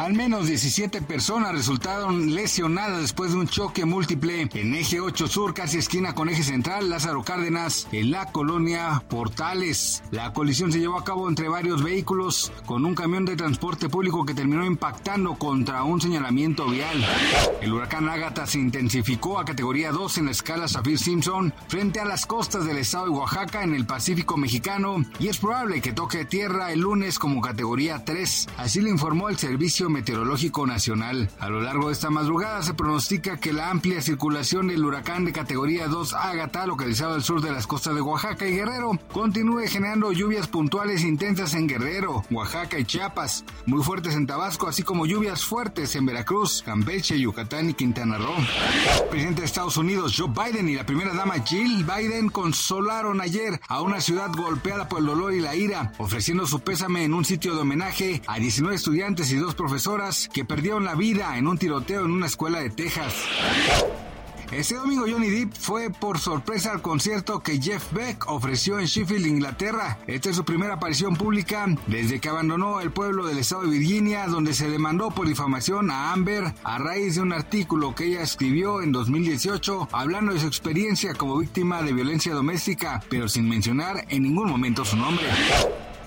Al menos 17 personas resultaron lesionadas después de un choque múltiple en eje 8 sur, casi esquina con eje central Lázaro Cárdenas, en la colonia Portales. La colisión se llevó a cabo entre varios vehículos con un camión de transporte público que terminó impactando contra un señalamiento vial. El huracán Ágata se intensificó a categoría 2 en la escala Zafir Simpson frente a las costas del estado de Oaxaca en el Pacífico mexicano y es probable que toque tierra el lunes como categoría 3. Así lo informó el Servicio Meteorológico Nacional. A lo largo de esta madrugada se pronostica que la amplia circulación del huracán de categoría 2 Ágata, localizado al sur de las costas de Oaxaca y Guerrero, continúe generando lluvias puntuales intensas en Guerrero, Oaxaca y Chiapas, muy fuertes en Tabasco, así como lluvias fuertes en Veracruz, Campeche, Yucatán y Quintana Roo. El presidente de Estados Unidos, Joe Biden, y la primera dama Jill Biden consolaron ayer a una ciudad golpeada por el dolor y la ira, ofreciendo su pésame en un sitio de homenaje a 19 estudiantes y dos profesores que perdieron la vida en un tiroteo en una escuela de Texas. Este domingo Johnny Depp fue por sorpresa al concierto que Jeff Beck ofreció en Sheffield, Inglaterra. Esta es su primera aparición pública desde que abandonó el pueblo del estado de Virginia, donde se demandó por difamación a Amber a raíz de un artículo que ella escribió en 2018 hablando de su experiencia como víctima de violencia doméstica, pero sin mencionar en ningún momento su nombre.